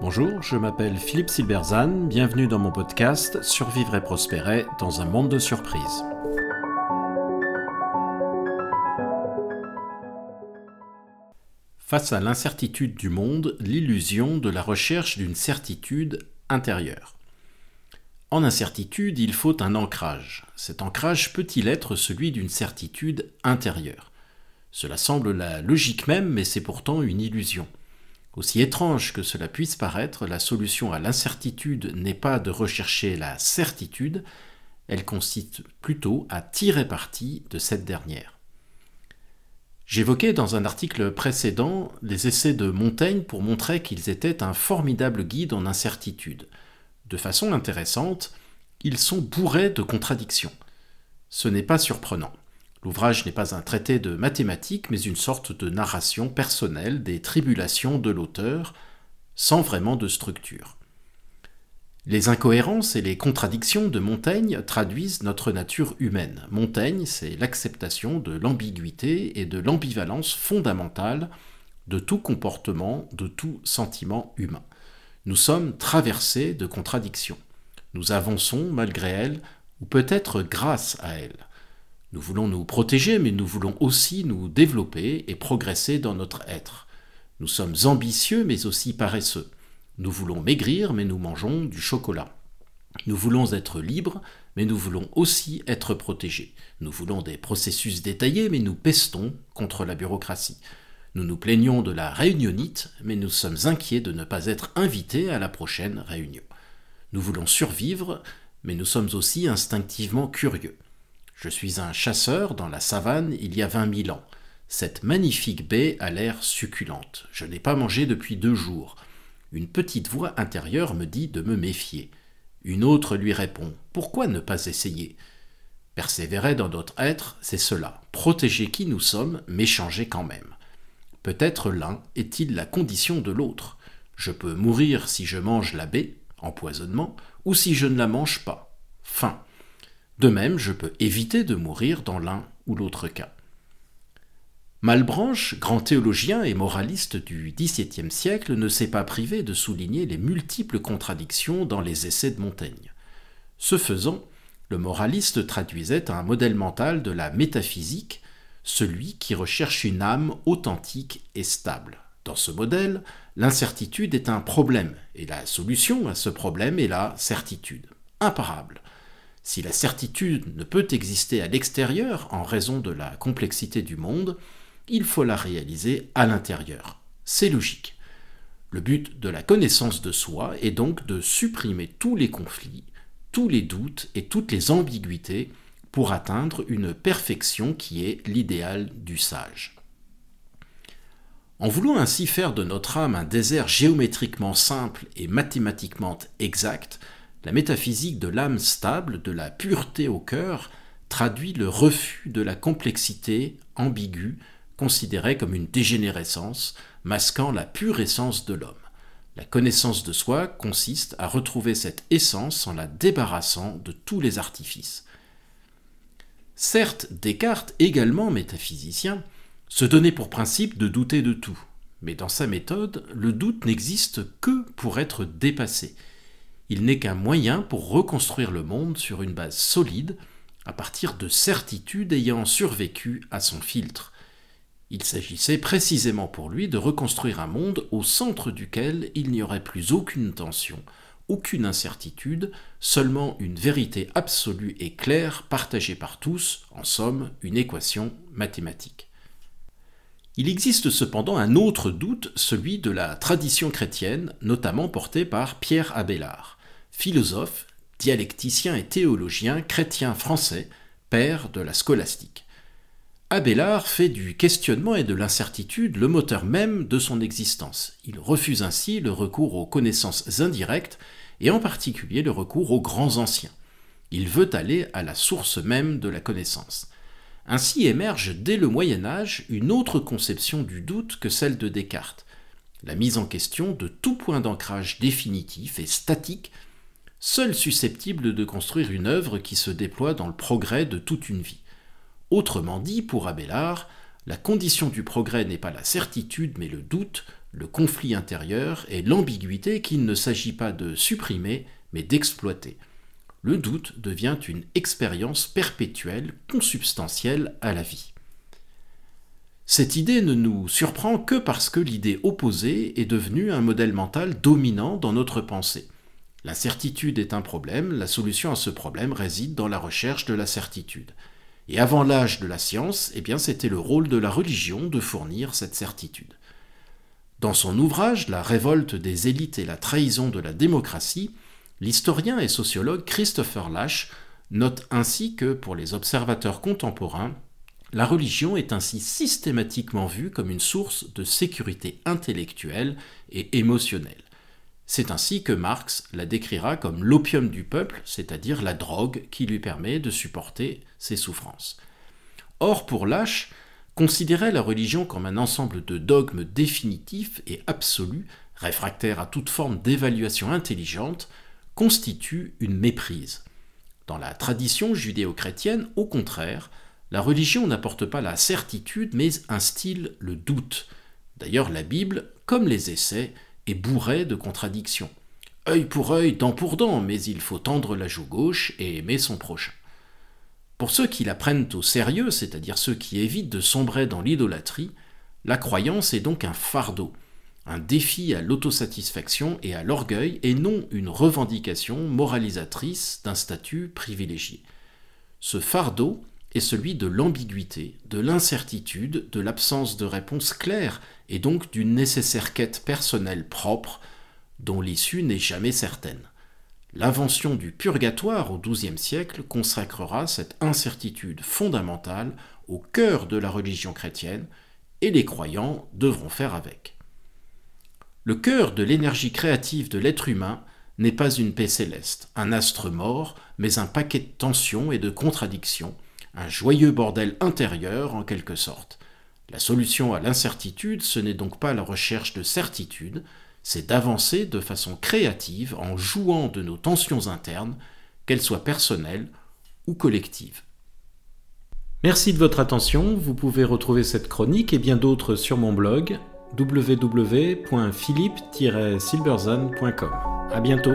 Bonjour, je m'appelle Philippe Silberzan, bienvenue dans mon podcast Survivre et prospérer dans un monde de surprises. Face à l'incertitude du monde, l'illusion de la recherche d'une certitude intérieure. En incertitude, il faut un ancrage. Cet ancrage peut-il être celui d'une certitude intérieure? Cela semble la logique même, mais c'est pourtant une illusion. Aussi étrange que cela puisse paraître, la solution à l'incertitude n'est pas de rechercher la certitude, elle consiste plutôt à tirer parti de cette dernière. J'évoquais dans un article précédent les essais de Montaigne pour montrer qu'ils étaient un formidable guide en incertitude. De façon intéressante, ils sont bourrés de contradictions. Ce n'est pas surprenant. L'ouvrage n'est pas un traité de mathématiques, mais une sorte de narration personnelle des tribulations de l'auteur, sans vraiment de structure. Les incohérences et les contradictions de Montaigne traduisent notre nature humaine. Montaigne, c'est l'acceptation de l'ambiguïté et de l'ambivalence fondamentale de tout comportement, de tout sentiment humain. Nous sommes traversés de contradictions. Nous avançons malgré elles, ou peut-être grâce à elles. Nous voulons nous protéger, mais nous voulons aussi nous développer et progresser dans notre être. Nous sommes ambitieux, mais aussi paresseux. Nous voulons maigrir, mais nous mangeons du chocolat. Nous voulons être libres, mais nous voulons aussi être protégés. Nous voulons des processus détaillés, mais nous pestons contre la bureaucratie. Nous nous plaignons de la réunionite, mais nous sommes inquiets de ne pas être invités à la prochaine réunion. Nous voulons survivre, mais nous sommes aussi instinctivement curieux. Je suis un chasseur dans la savane il y a vingt mille ans. Cette magnifique baie a l'air succulente. Je n'ai pas mangé depuis deux jours. Une petite voix intérieure me dit de me méfier. Une autre lui répond Pourquoi ne pas essayer? Persévérer dans notre être, c'est cela, protéger qui nous sommes, mais changer quand même. Peut-être l'un est-il la condition de l'autre. Je peux mourir si je mange la baie, empoisonnement, ou si je ne la mange pas, faim. De même, je peux éviter de mourir dans l'un ou l'autre cas. Malbranche, grand théologien et moraliste du XVIIe siècle, ne s'est pas privé de souligner les multiples contradictions dans les essais de Montaigne. Ce faisant, le moraliste traduisait un modèle mental de la métaphysique, celui qui recherche une âme authentique et stable. Dans ce modèle, l'incertitude est un problème, et la solution à ce problème est la certitude, imparable. Si la certitude ne peut exister à l'extérieur en raison de la complexité du monde, il faut la réaliser à l'intérieur. C'est logique. Le but de la connaissance de soi est donc de supprimer tous les conflits, tous les doutes et toutes les ambiguïtés pour atteindre une perfection qui est l'idéal du sage. En voulant ainsi faire de notre âme un désert géométriquement simple et mathématiquement exact, la métaphysique de l'âme stable, de la pureté au cœur, traduit le refus de la complexité ambiguë, considérée comme une dégénérescence, masquant la pure essence de l'homme. La connaissance de soi consiste à retrouver cette essence en la débarrassant de tous les artifices. Certes, Descartes, également métaphysicien, se donnait pour principe de douter de tout, mais dans sa méthode, le doute n'existe que pour être dépassé. Il n'est qu'un moyen pour reconstruire le monde sur une base solide, à partir de certitudes ayant survécu à son filtre. Il s'agissait précisément pour lui de reconstruire un monde au centre duquel il n'y aurait plus aucune tension, aucune incertitude, seulement une vérité absolue et claire partagée par tous, en somme une équation mathématique. Il existe cependant un autre doute, celui de la tradition chrétienne, notamment porté par Pierre Abélard philosophe, dialecticien et théologien chrétien français, père de la scolastique. Abélard fait du questionnement et de l'incertitude le moteur même de son existence. Il refuse ainsi le recours aux connaissances indirectes et en particulier le recours aux grands anciens. Il veut aller à la source même de la connaissance. Ainsi émerge dès le Moyen Âge une autre conception du doute que celle de Descartes, la mise en question de tout point d'ancrage définitif et statique seul susceptible de construire une œuvre qui se déploie dans le progrès de toute une vie. Autrement dit, pour Abélard, la condition du progrès n'est pas la certitude, mais le doute, le conflit intérieur et l'ambiguïté qu'il ne s'agit pas de supprimer, mais d'exploiter. Le doute devient une expérience perpétuelle, consubstantielle à la vie. Cette idée ne nous surprend que parce que l'idée opposée est devenue un modèle mental dominant dans notre pensée. La certitude est un problème, la solution à ce problème réside dans la recherche de la certitude. Et avant l'âge de la science, eh bien c'était le rôle de la religion de fournir cette certitude. Dans son ouvrage La révolte des élites et la trahison de la démocratie, l'historien et sociologue Christopher Lash note ainsi que, pour les observateurs contemporains, la religion est ainsi systématiquement vue comme une source de sécurité intellectuelle et émotionnelle. C'est ainsi que Marx la décrira comme l'opium du peuple, c'est-à-dire la drogue qui lui permet de supporter ses souffrances. Or, pour Lash, considérer la religion comme un ensemble de dogmes définitifs et absolus, réfractaires à toute forme d'évaluation intelligente, constitue une méprise. Dans la tradition judéo-chrétienne, au contraire, la religion n'apporte pas la certitude, mais instille le doute. D'ailleurs, la Bible, comme les essais, est bourrée de contradictions. Œil pour œil, dent pour dent, mais il faut tendre la joue gauche et aimer son prochain. Pour ceux qui la prennent au sérieux, c'est-à-dire ceux qui évitent de sombrer dans l'idolâtrie, la croyance est donc un fardeau, un défi à l'autosatisfaction et à l'orgueil, et non une revendication moralisatrice d'un statut privilégié. Ce fardeau est celui de l'ambiguïté, de l'incertitude, de l'absence de réponse claire, et donc d'une nécessaire quête personnelle propre, dont l'issue n'est jamais certaine. L'invention du purgatoire au XIIe siècle consacrera cette incertitude fondamentale au cœur de la religion chrétienne, et les croyants devront faire avec. Le cœur de l'énergie créative de l'être humain n'est pas une paix céleste, un astre mort, mais un paquet de tensions et de contradictions, un joyeux bordel intérieur en quelque sorte. La solution à l'incertitude, ce n'est donc pas la recherche de certitude, c'est d'avancer de façon créative en jouant de nos tensions internes, qu'elles soient personnelles ou collectives. Merci de votre attention, vous pouvez retrouver cette chronique et bien d'autres sur mon blog www.philippe-silberzan.com. À bientôt.